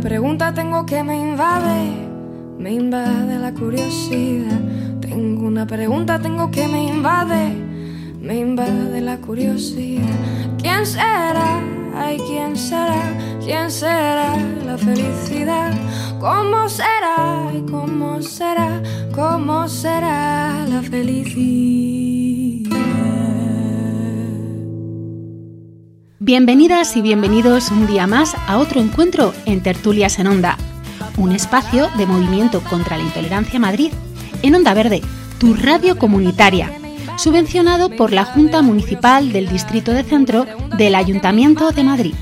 Una pregunta, tengo que me invade, me invade la curiosidad. Tengo una pregunta, tengo que me invade, me invade la curiosidad. ¿Quién será? Ay, ¿quién será? ¿Quién será la felicidad? ¿Cómo será? ¿Y cómo será? ¿Cómo será la felicidad? Bienvenidas y bienvenidos un día más a otro encuentro en Tertulias en Onda, un espacio de movimiento contra la intolerancia Madrid, en Onda Verde, tu radio comunitaria, subvencionado por la Junta Municipal del Distrito de Centro del Ayuntamiento de Madrid.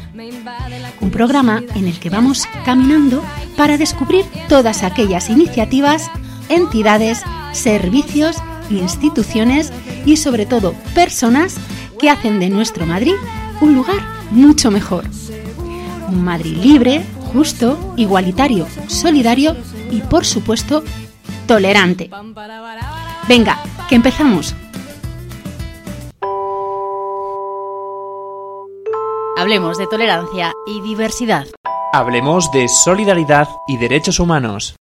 Un programa en el que vamos caminando para descubrir todas aquellas iniciativas, entidades, servicios, instituciones y sobre todo personas que hacen de nuestro Madrid un lugar mucho mejor. Un Madrid libre, justo, igualitario, solidario y por supuesto tolerante. Venga, que empezamos. Hablemos de tolerancia y diversidad. Hablemos de solidaridad y derechos humanos.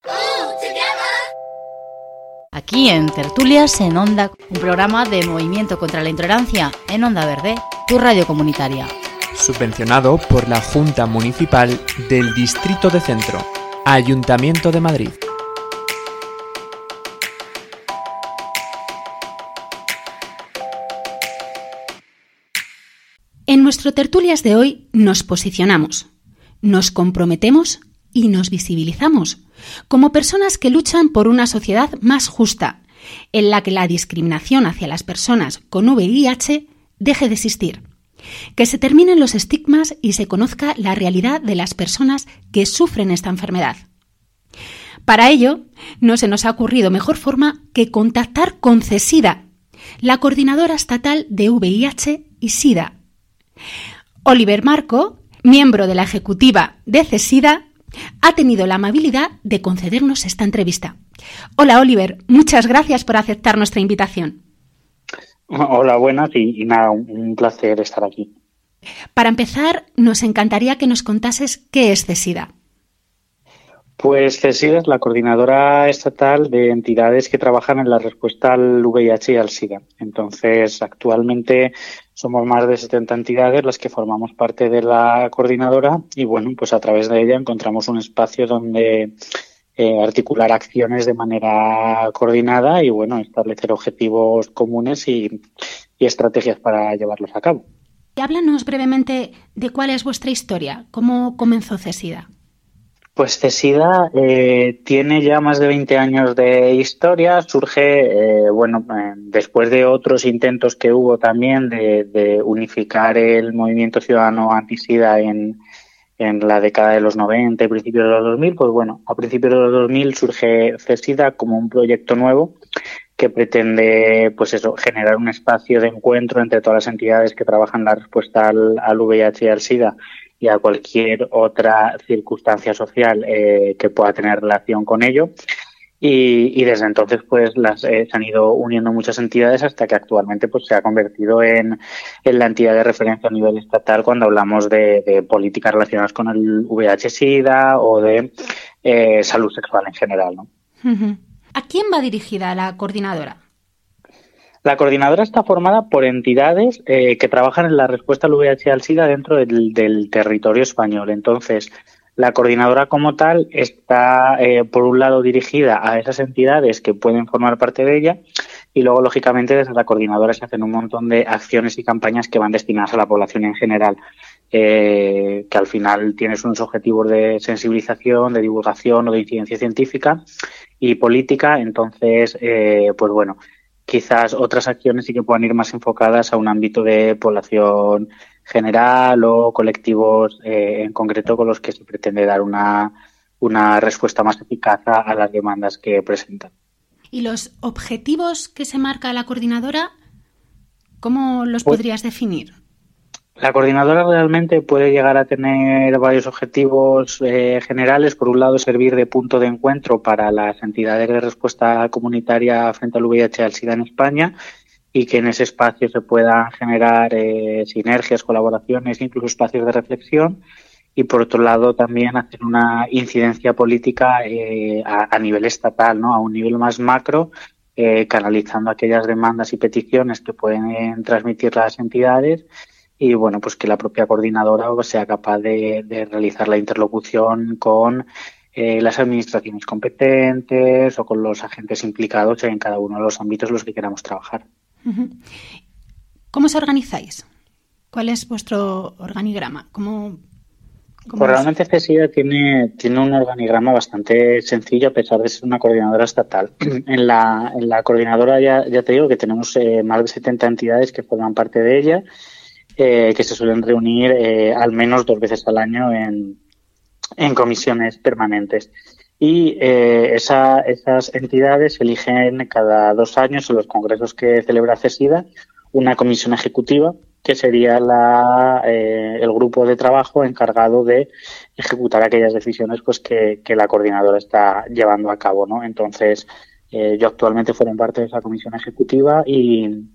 Aquí en Tertulias en Onda, un programa de movimiento contra la intolerancia en Onda Verde, tu radio comunitaria. Subvencionado por la Junta Municipal del Distrito de Centro, Ayuntamiento de Madrid. En nuestro Tertulias de hoy nos posicionamos, nos comprometemos y nos visibilizamos como personas que luchan por una sociedad más justa, en la que la discriminación hacia las personas con VIH deje de existir, que se terminen los estigmas y se conozca la realidad de las personas que sufren esta enfermedad. Para ello, no se nos ha ocurrido mejor forma que contactar con CESIDA, la coordinadora estatal de VIH y SIDA. Oliver Marco, miembro de la ejecutiva de CESIDA, ha tenido la amabilidad de concedernos esta entrevista. Hola Oliver, muchas gracias por aceptar nuestra invitación. Hola, buenas y, nada, un placer estar aquí. Para empezar, nos encantaría que nos contases qué es CESIDA. Pues CESIDA es la coordinadora estatal de entidades que trabajan en la respuesta al VIH y al SIDA. Entonces, actualmente somos más de 70 entidades las que formamos parte de la coordinadora y bueno, pues a través de ella encontramos un espacio donde eh, articular acciones de manera coordinada y bueno, establecer objetivos comunes y, y estrategias para llevarlos a cabo. Y háblanos brevemente de cuál es vuestra historia, cómo comenzó CESIDA. Pues CESIDA eh, tiene ya más de 20 años de historia. Surge, eh, bueno, después de otros intentos que hubo también de, de unificar el movimiento ciudadano anti-SIDA en, en la década de los 90 y principios de los 2000, pues bueno, a principios de los 2000 surge CESIDA como un proyecto nuevo que pretende, pues eso, generar un espacio de encuentro entre todas las entidades que trabajan la respuesta al, al VIH y al SIDA y a cualquier otra circunstancia social eh, que pueda tener relación con ello. Y, y desde entonces, pues, las, eh, se han ido uniendo muchas entidades hasta que actualmente, pues, se ha convertido en, en la entidad de referencia a nivel estatal cuando hablamos de, de políticas relacionadas con el VIH-Sida o de eh, salud sexual en general, ¿no? ¿A quién va dirigida la coordinadora? La coordinadora está formada por entidades eh, que trabajan en la respuesta al VIH al SIDA dentro del, del territorio español. Entonces, la coordinadora como tal está, eh, por un lado, dirigida a esas entidades que pueden formar parte de ella y luego, lógicamente, desde la coordinadora se hacen un montón de acciones y campañas que van destinadas a la población en general, eh, que al final tienes unos objetivos de sensibilización, de divulgación o de incidencia científica y política. Entonces, eh, pues bueno, quizás otras acciones sí que puedan ir más enfocadas a un ámbito de población general o colectivos eh, en concreto con los que se pretende dar una, una respuesta más eficaz a las demandas que presentan. ¿Y los objetivos que se marca la coordinadora, cómo los pues podrías definir? La coordinadora realmente puede llegar a tener varios objetivos eh, generales. Por un lado, servir de punto de encuentro para las entidades de respuesta comunitaria frente al VIH y al SIDA en España y que en ese espacio se puedan generar eh, sinergias, colaboraciones, incluso espacios de reflexión. Y por otro lado, también hacer una incidencia política eh, a, nivel estatal, ¿no? a un nivel más macro, canalizando aquellas demandas y peticiones que pueden transmitir las entidades y bueno, pues que la propia coordinadora sea capaz de, realizar la interlocución con eh, las administraciones competentes o con los agentes implicados en cada uno de los ámbitos en los que queramos trabajar. ¿Cómo os organizáis? ¿Cuál es vuestro organigrama? ¿Cómo, pues realmente CESIDA tiene, tiene un organigrama bastante sencillo a pesar de ser una coordinadora estatal. En la, en la coordinadora ya, ya te digo que tenemos eh, más de 70 entidades que forman parte de ella eh, que se suelen reunir eh, al menos dos veces al año en, en comisiones permanentes. Y eh, esas entidades eligen cada dos años en los congresos que celebra CESIDA una comisión ejecutiva que sería la, el grupo de trabajo encargado de ejecutar aquellas decisiones pues que, la coordinadora está llevando a cabo. ¿no? Entonces, yo actualmente formo parte de esa comisión ejecutiva y,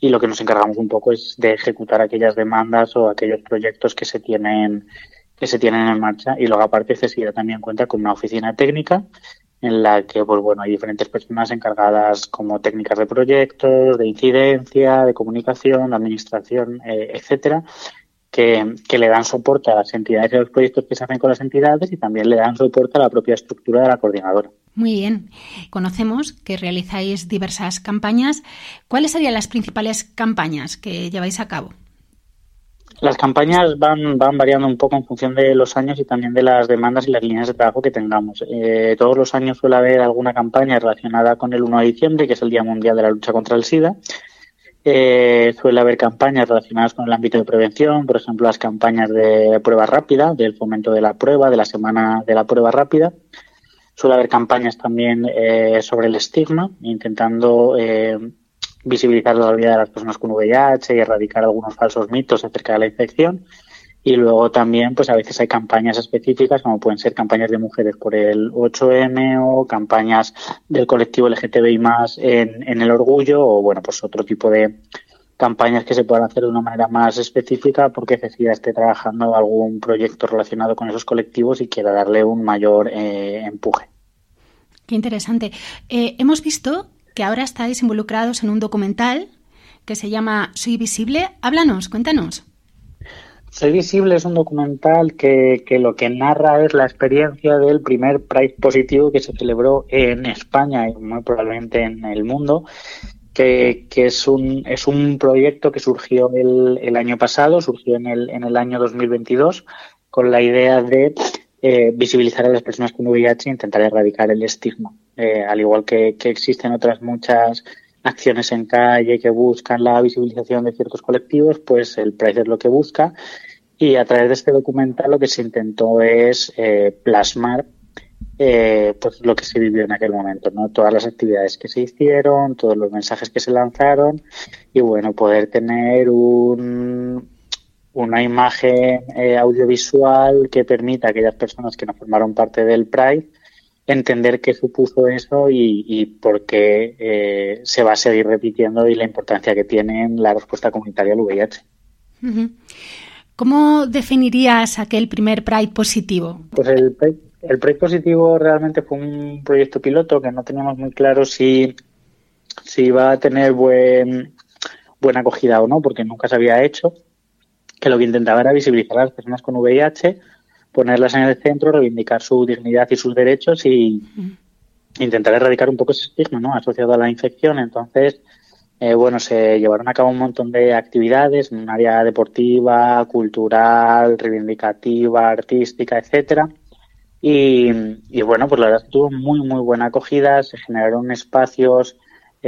y lo que nos encargamos un poco es de ejecutar aquellas demandas o aquellos proyectos que se tienen que se tienen en marcha y luego aparte CESIDA también cuenta con una oficina técnica en la que pues bueno hay diferentes personas encargadas como técnicas de proyectos, de incidencia, de comunicación, de administración, eh, etcétera, que, que, le dan soporte a las entidades y a los proyectos que se hacen con las entidades y también le dan soporte a la propia estructura de la coordinadora. Muy bien. Conocemos que realizáis diversas campañas. ¿Cuáles serían las principales campañas que lleváis a cabo? Las campañas van, van variando un poco en función de los años y también de las demandas y las líneas de trabajo que tengamos. Eh, todos los años suele haber alguna campaña relacionada con el 1 de diciembre, que es el Día Mundial de la Lucha contra el SIDA. Eh, suele haber campañas relacionadas con el ámbito de prevención, por ejemplo, las campañas de prueba rápida, del fomento de la prueba, de la semana de la prueba rápida. Suele haber campañas también eh, sobre el estigma, intentando eh, visibilizar la vida de las personas con VIH y erradicar algunos falsos mitos acerca de la infección. Y luego también, pues a veces hay campañas específicas, como pueden ser campañas de mujeres por el 8M o campañas del colectivo LGTBI más en, en el orgullo o, bueno, pues otro tipo de campañas que se puedan hacer de una manera más específica porque Cecilia esté trabajando algún proyecto relacionado con esos colectivos y quiera darle un mayor eh, empuje. Qué interesante. Eh, hemos visto que ahora estáis involucrados en un documental que se llama Soy Visible. Háblanos, cuéntanos. Soy Visible es un documental que, que, lo que narra es la experiencia del primer Pride positivo que se celebró en España y muy probablemente en el mundo que, es, un, es un proyecto que surgió el, el año pasado, surgió en el, en el año 2022, con la idea de eh, visibilizar a las personas con VIH e intentar erradicar el estigma. Eh, al igual que, existen otras muchas acciones en calle que buscan la visibilización de ciertos colectivos, pues el Pride es lo que busca. Y a través de este documental lo que se intentó es eh, plasmar pues lo que se vivió en aquel momento, ¿no? Todas las actividades que se hicieron, todos los mensajes que se lanzaron y bueno, poder tener un, una imagen eh, audiovisual que permita a aquellas personas que no formaron parte del Pride entender qué supuso eso y, por qué eh, se va a seguir repitiendo y la importancia que tiene en la respuesta comunitaria al VIH. ¿Cómo definirías aquel primer Pride positivo? Pues el Pride el proyecto positivo realmente fue un proyecto piloto que no teníamos muy claro si, si iba a tener buen, buena acogida o no, porque nunca se había hecho. Que lo que intentaba era visibilizar a las personas con VIH, ponerlas en el centro, reivindicar su dignidad y sus derechos y intentar erradicar un poco ese estigma ¿no? asociado a la infección. Entonces, eh, bueno, se llevaron a cabo un montón de actividades en un área deportiva, cultural, reivindicativa, artística, etcétera y, bueno, pues la verdad es que tuvo muy, muy buena acogida, se generaron espacios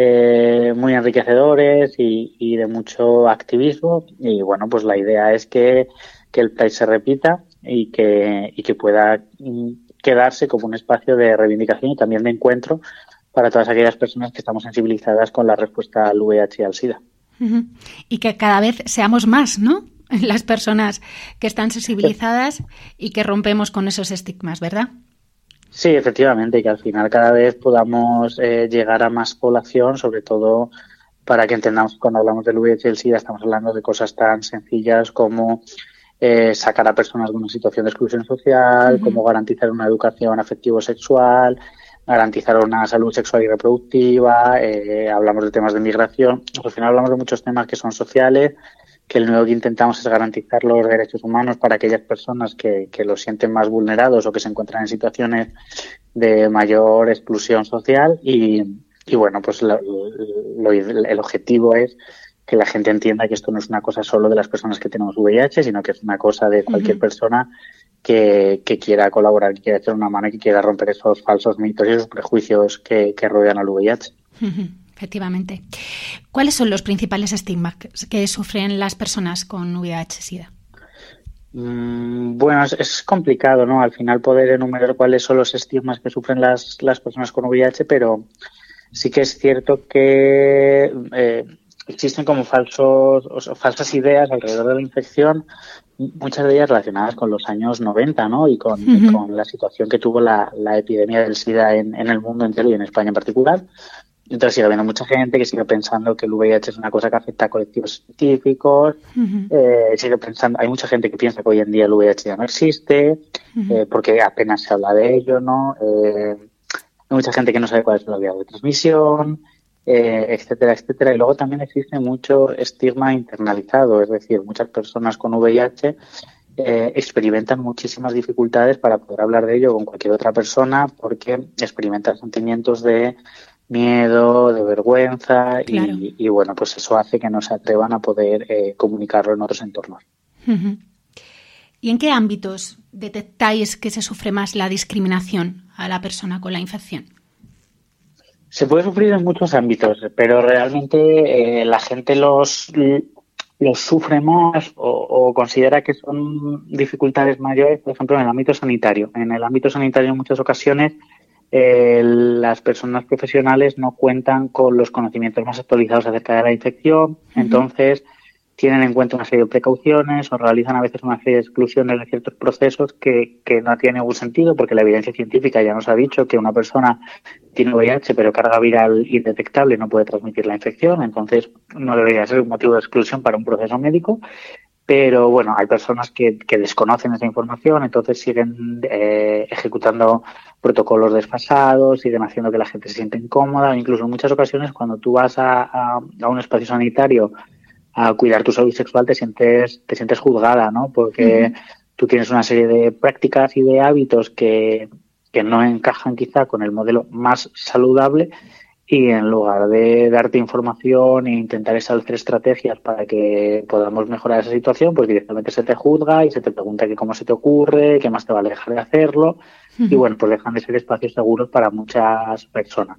eh, muy enriquecedores y, de mucho activismo. Y bueno, pues la idea es que, el país se repita y que, y que pueda quedarse como un espacio de reivindicación y también de encuentro para todas aquellas personas que estamos sensibilizadas con la respuesta al VIH y al SIDA. Y que cada vez seamos más, ¿no? Las personas que están sensibilizadas y que rompemos con esos estigmas, ¿verdad? Sí, efectivamente, que al final cada vez podamos eh, llegar a más población, sobre todo para que entendamos que cuando hablamos del VIH y el SIDA estamos hablando de cosas tan sencillas como eh, sacar a personas de una situación de exclusión social, como garantizar una educación afectivo-sexual, garantizar una salud sexual y reproductiva, eh, hablamos de temas de migración, al final hablamos de muchos temas que son sociales que lo que intentamos es garantizar los derechos humanos para aquellas personas que, que los sienten más vulnerados o que se encuentran en situaciones de mayor exclusión social. Y, y bueno, pues lo, el objetivo es que la gente entienda que esto no es una cosa solo de las personas que tenemos VIH, sino que es una cosa de cualquier persona que, que, quiera colaborar, que quiera echar una mano y que quiera romper esos falsos mitos y esos prejuicios que, que rodean al VIH efectivamente. ¿Cuáles son los principales estigmas que sufren las personas con VIH-Sida? Mm, bueno, es, complicado, ¿no? Al final poder enumerar cuáles son los estigmas que sufren las, las personas con VIH, pero sí que es cierto que eh, existen como falsos o falsas ideas alrededor de la infección, muchas de ellas relacionadas con los años 90, ¿no? Y con, la situación que tuvo la, epidemia del SIDA en, en, el mundo entero y en España en particular. Entonces sigue habiendo mucha gente que sigue pensando que el VIH es una cosa que afecta a colectivos científicos, eh, sigue pensando, hay mucha gente que piensa que hoy en día el VIH ya no existe, eh, porque apenas se habla de ello, ¿no? Eh, hay mucha gente que no sabe cuál es la vía de transmisión, etcétera, etcétera. Y luego también existe mucho estigma internalizado, es decir, muchas personas con VIH experimentan muchísimas dificultades para poder hablar de ello con cualquier otra persona porque experimentan sentimientos de miedo, de vergüenza y, bueno, pues eso hace que no se atrevan a poder eh, comunicarlo en otros entornos. ¿Y en qué ámbitos detectáis que se sufre más la discriminación a la persona con la infección? Se puede sufrir en muchos ámbitos, pero realmente eh, la gente los, los sufre más o, o, considera que son dificultades mayores, por ejemplo, en el ámbito sanitario. En el ámbito sanitario en muchas ocasiones eh, las personas profesionales no cuentan con los conocimientos más actualizados acerca de la infección, entonces tienen en cuenta una serie de precauciones o realizan a veces una serie de exclusiones de ciertos procesos que, que no tienen ningún sentido porque la evidencia científica ya nos ha dicho que una persona tiene VIH pero carga viral indetectable no puede transmitir la infección, entonces no debería ser un motivo de exclusión para un proceso médico pero bueno, hay personas que, que desconocen esa información, entonces siguen eh, ejecutando protocolos desfasados, siguen haciendo que la gente se sienta incómoda, incluso en muchas ocasiones cuando tú vas a, a, un espacio sanitario a cuidar tu salud sexual te sientes, te sientes juzgada, ¿no? Porque tú tienes una serie de prácticas y de hábitos que, que no encajan quizá con el modelo más saludable y en lugar de darte información e intentar establecer estrategias para que podamos mejorar esa situación, pues directamente se te juzga y se te pregunta que cómo se te ocurre, qué más te vale dejar de hacerlo. Y bueno, pues dejan de ser espacios seguros para muchas personas.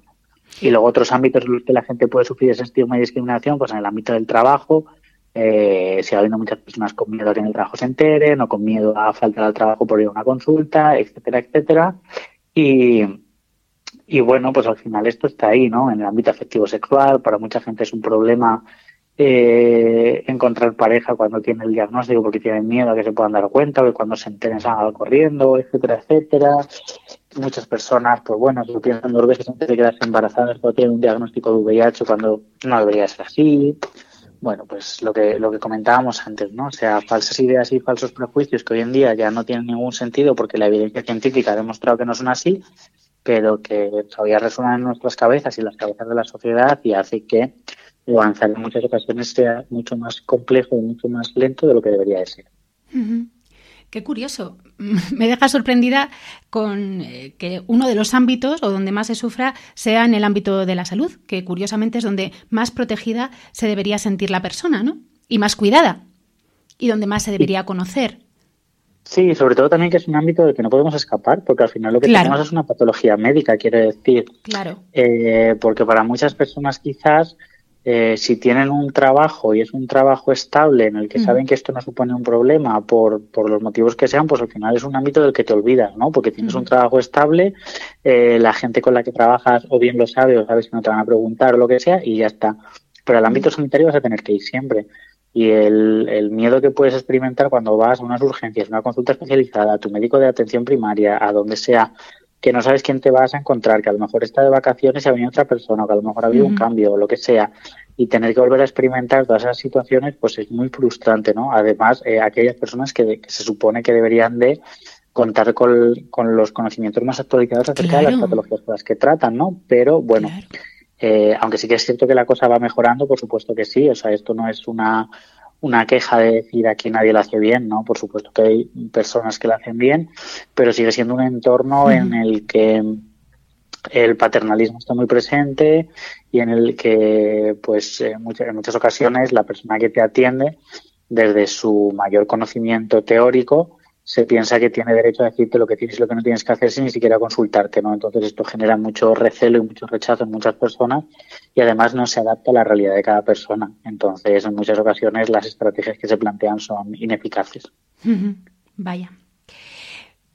Y luego otros ámbitos en los que la gente puede sufrir ese estigma y discriminación, pues en el ámbito del trabajo, eh, sigue habiendo muchas personas con miedo a que en el trabajo se enteren o con miedo a faltar al trabajo por ir a una consulta, etcétera, etcétera. Y, y bueno, pues al final esto está ahí, ¿no? En el ámbito afectivo sexual, para mucha gente es un problema eh, encontrar pareja cuando tiene el diagnóstico porque tienen miedo a que se puedan dar cuenta que cuando se enteren salgan corriendo, etcétera, etcétera. Muchas personas, pues bueno, se piensan dos veces antes de quedarse embarazadas cuando tienen un diagnóstico de VIH cuando no debería ser así. Bueno, pues lo que, lo que comentábamos antes, ¿no? O sea, falsas ideas y falsos prejuicios que hoy en día ya no tienen ningún sentido porque la evidencia científica ha demostrado que no son así, pero que todavía resuena en nuestras cabezas y las cabezas de la sociedad y hace que avanzar en muchas ocasiones sea mucho más complejo y mucho más lento de lo que debería de ser. Qué curioso. Me deja sorprendida con eh, que uno de los ámbitos o donde más se sufra sea en el ámbito de la salud, que curiosamente es donde más protegida se debería sentir la persona, ¿no? Y más cuidada. Y donde más se debería conocer. Sí, sobre todo también que es un ámbito del que no podemos escapar, porque al final lo que tenemos es una patología médica, quiero decir. Claro. Eh, porque para muchas personas quizás eh, si tienen un trabajo y es un trabajo estable en el que saben que esto no supone un problema por, por los motivos que sean, pues al final es un ámbito del que te olvidas, ¿no? Porque tienes un trabajo estable, eh, la gente con la que trabajas o bien lo sabe o sabes que no te van a preguntar o lo que sea y ya está. Pero al ámbito sanitario vas a tener que ir siempre. Y el, el miedo que puedes experimentar cuando vas a unas urgencias, una consulta especializada, a tu médico de atención primaria, a donde sea, que no sabes quién te vas a encontrar, que a lo mejor está de vacaciones y ha venido otra persona, o que a lo mejor ha habido un cambio o lo que sea, y tener que volver a experimentar todas esas situaciones, pues es muy frustrante, ¿no? Además, eh, aquellas personas que, se supone que deberían de contar con, los conocimientos más actualizados acerca de las patologías con las que tratan, ¿no? Pero bueno, eh, aunque sí que es cierto que la cosa va mejorando, por supuesto que sí, o sea, esto no es una una queja de decir aquí nadie lo hace bien, ¿no? Por supuesto que hay personas que lo hacen bien, pero sigue siendo un entorno en el que el paternalismo está muy presente y en el que, pues, en muchas, en muchas ocasiones la persona que te atiende, desde su mayor conocimiento teórico, se piensa que tiene derecho a decirte lo que tienes y lo que no tienes que hacer sin ni siquiera consultarte, ¿no? Entonces esto genera mucho recelo y mucho rechazo en muchas personas y además no se adapta a la realidad de cada persona. Entonces en muchas ocasiones las estrategias que se plantean son ineficaces. Vaya.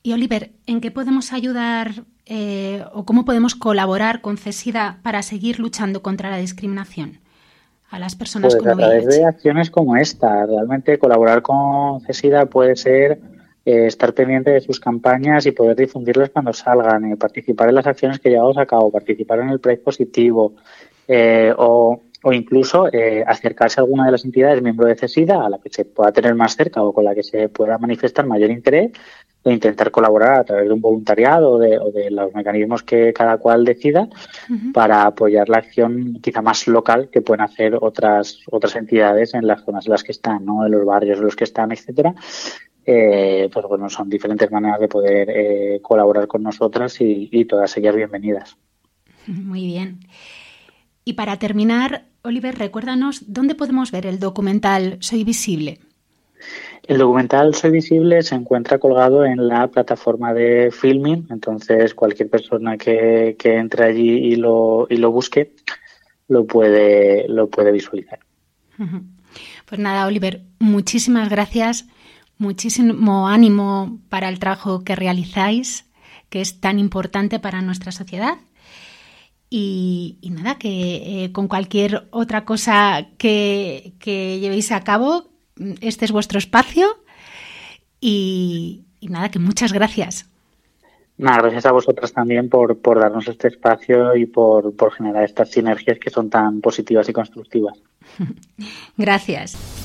Y Oliver, ¿en qué podemos ayudar eh, o cómo podemos colaborar con CESIDA para seguir luchando contra la discriminación? a las personas pues con a través de acciones como esta. Realmente colaborar con CESIDA puede ser eh, estar pendiente de sus campañas y poder difundirlas cuando salgan, eh, participar en las acciones que llevamos a cabo, participar en el Pride positivo eh, o, o, incluso acercarse a alguna de las entidades miembro de CESIDA a la que se pueda tener más cerca o con la que se pueda manifestar mayor interés e intentar colaborar a través de un voluntariado o de, o de los mecanismos que cada cual decida para apoyar la acción quizá más local que pueden hacer otras otras entidades en las zonas en las que están, ¿no? en los barrios en los que están, etcétera, eh, pues bueno, son diferentes maneras de poder eh, colaborar con nosotras y, todas ellas bienvenidas. Muy bien. Y para terminar, Oliver, recuérdanos dónde podemos ver el documental Soy Visible. El documental Soy Visible se encuentra colgado en la plataforma de Filming, entonces cualquier persona que, que entre allí y lo, y lo busque lo puede, lo puede visualizar. Pues nada, Oliver, muchísimas gracias muchísimo ánimo para el trabajo que realizáis, que es tan importante para nuestra sociedad. Y, nada, que eh, con cualquier otra cosa que, llevéis a cabo, este es vuestro espacio. Y, nada, que muchas gracias. Nada, gracias a vosotras también por, por darnos este espacio y por, por generar estas sinergias que son tan positivas y constructivas. gracias.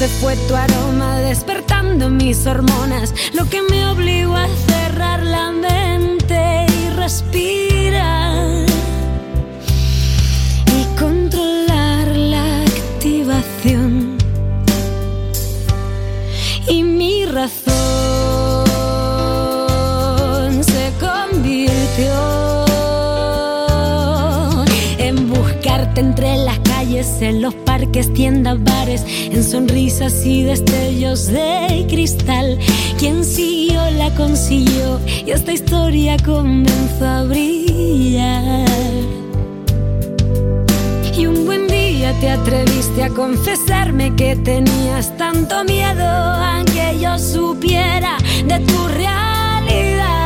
roce, fue tu aroma despertando mis hormonas, lo que me obligó a cerrar la mente y respirar en los parques, tiendas, bares, en sonrisas y destellos de cristal. Quien siguió la consiguió y esta historia comenzó a brillar. Y un buen día te atreviste a confesarme que tenías tanto miedo a que yo supiera de tu realidad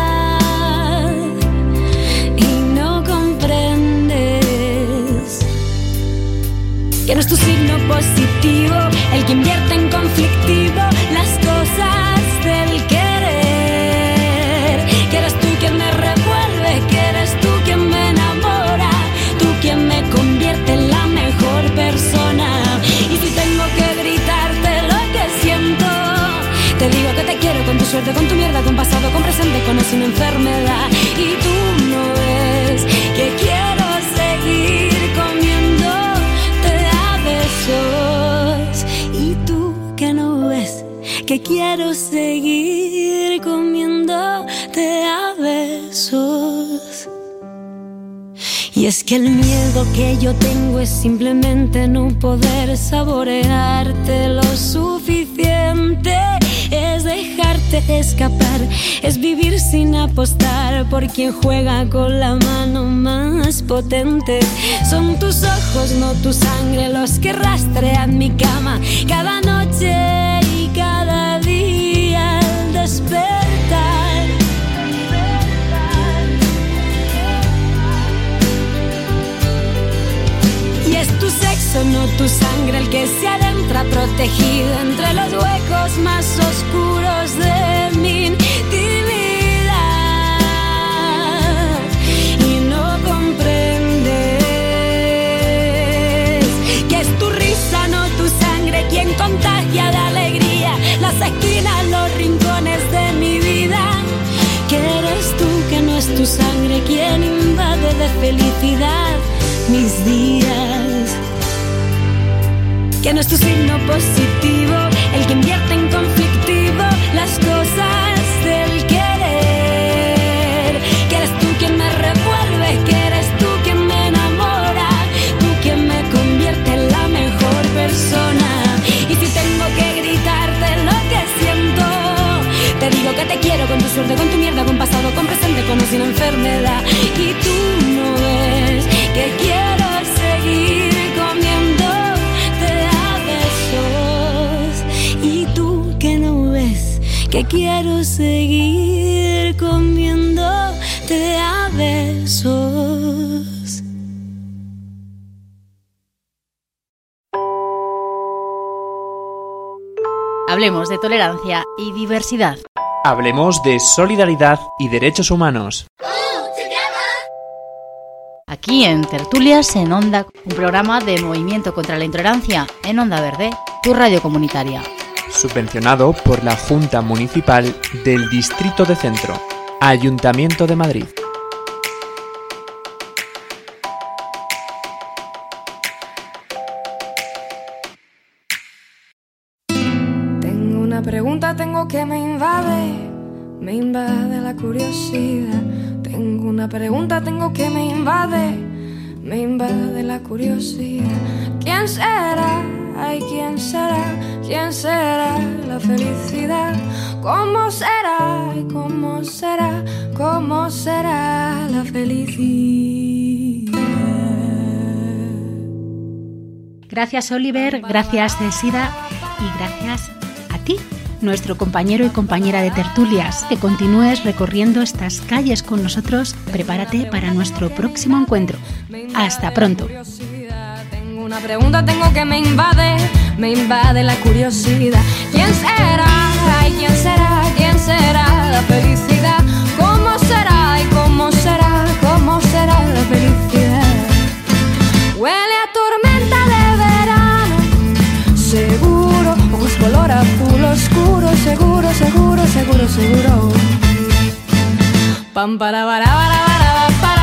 ¿Quién es tu signo positivo? El que invierte en conflictivo las cosas del querer. Que eres tú quien me revuelve, que eres tú quien me enamora, tú quien me convierte en la mejor persona. Y si tengo que gritarte lo que siento, te digo que te quiero con tu suerte, con tu mierda, con pasado, con presente, con es una enfermedad. Y tú que quiero seguir comiéndote a besos. Y es que el miedo que yo tengo es simplemente no poder saborearte lo suficiente. Es dejarte escapar, es vivir sin apostar por quien juega con la mano más potente. Son tus ojos, no tu sangre, los que rastrean mi cama cada noche no tu sangre, el que se adentra protegido entre los huecos más oscuros de mi intimidad. Y no comprendes que es tu risa, no tu sangre, quien contagia de alegría las esquinas, los rincones de mi vida. Que eres tú, que no es tu sangre, quien invade de felicidad mis días. Que no es tu signo positivo, el que invierte en conflictivo las cosas que quiero seguir comiéndote a besos. Hablemos de tolerancia y diversidad. Hablemos de solidaridad y derechos humanos. Aquí en Tertulias en Onda, un programa de movimiento contra la intolerancia en Onda Verde, tu radio comunitaria. Subvencionado por la Junta Municipal del Distrito de Centro, Ayuntamiento de Madrid. Tengo una pregunta, tengo que me invade, me invade la curiosidad. Tengo una pregunta, tengo que me invade, me invade la curiosidad. ¿Quién será? Ay, ¿quién será? ¿Quién será la felicidad? ¿Cómo será? Ay, ¿Cómo será? ¿Cómo será la felicidad? Gracias Oliver, gracias Desida y gracias a ti, nuestro compañero y compañera de tertulias, que continúes recorriendo estas calles con nosotros. Prepárate para nuestro próximo encuentro. Hasta pronto. Tengo una pregunta, tengo que me invade, me invade la curiosidad. ¿Quién será? Ay, ¿quién será? ¿Quién será la felicidad? ¿Cómo será? ¿Y cómo será? ¿Cómo será la felicidad? Oscuro, seguro, seguro, seguro, seguro. Pam para para para para para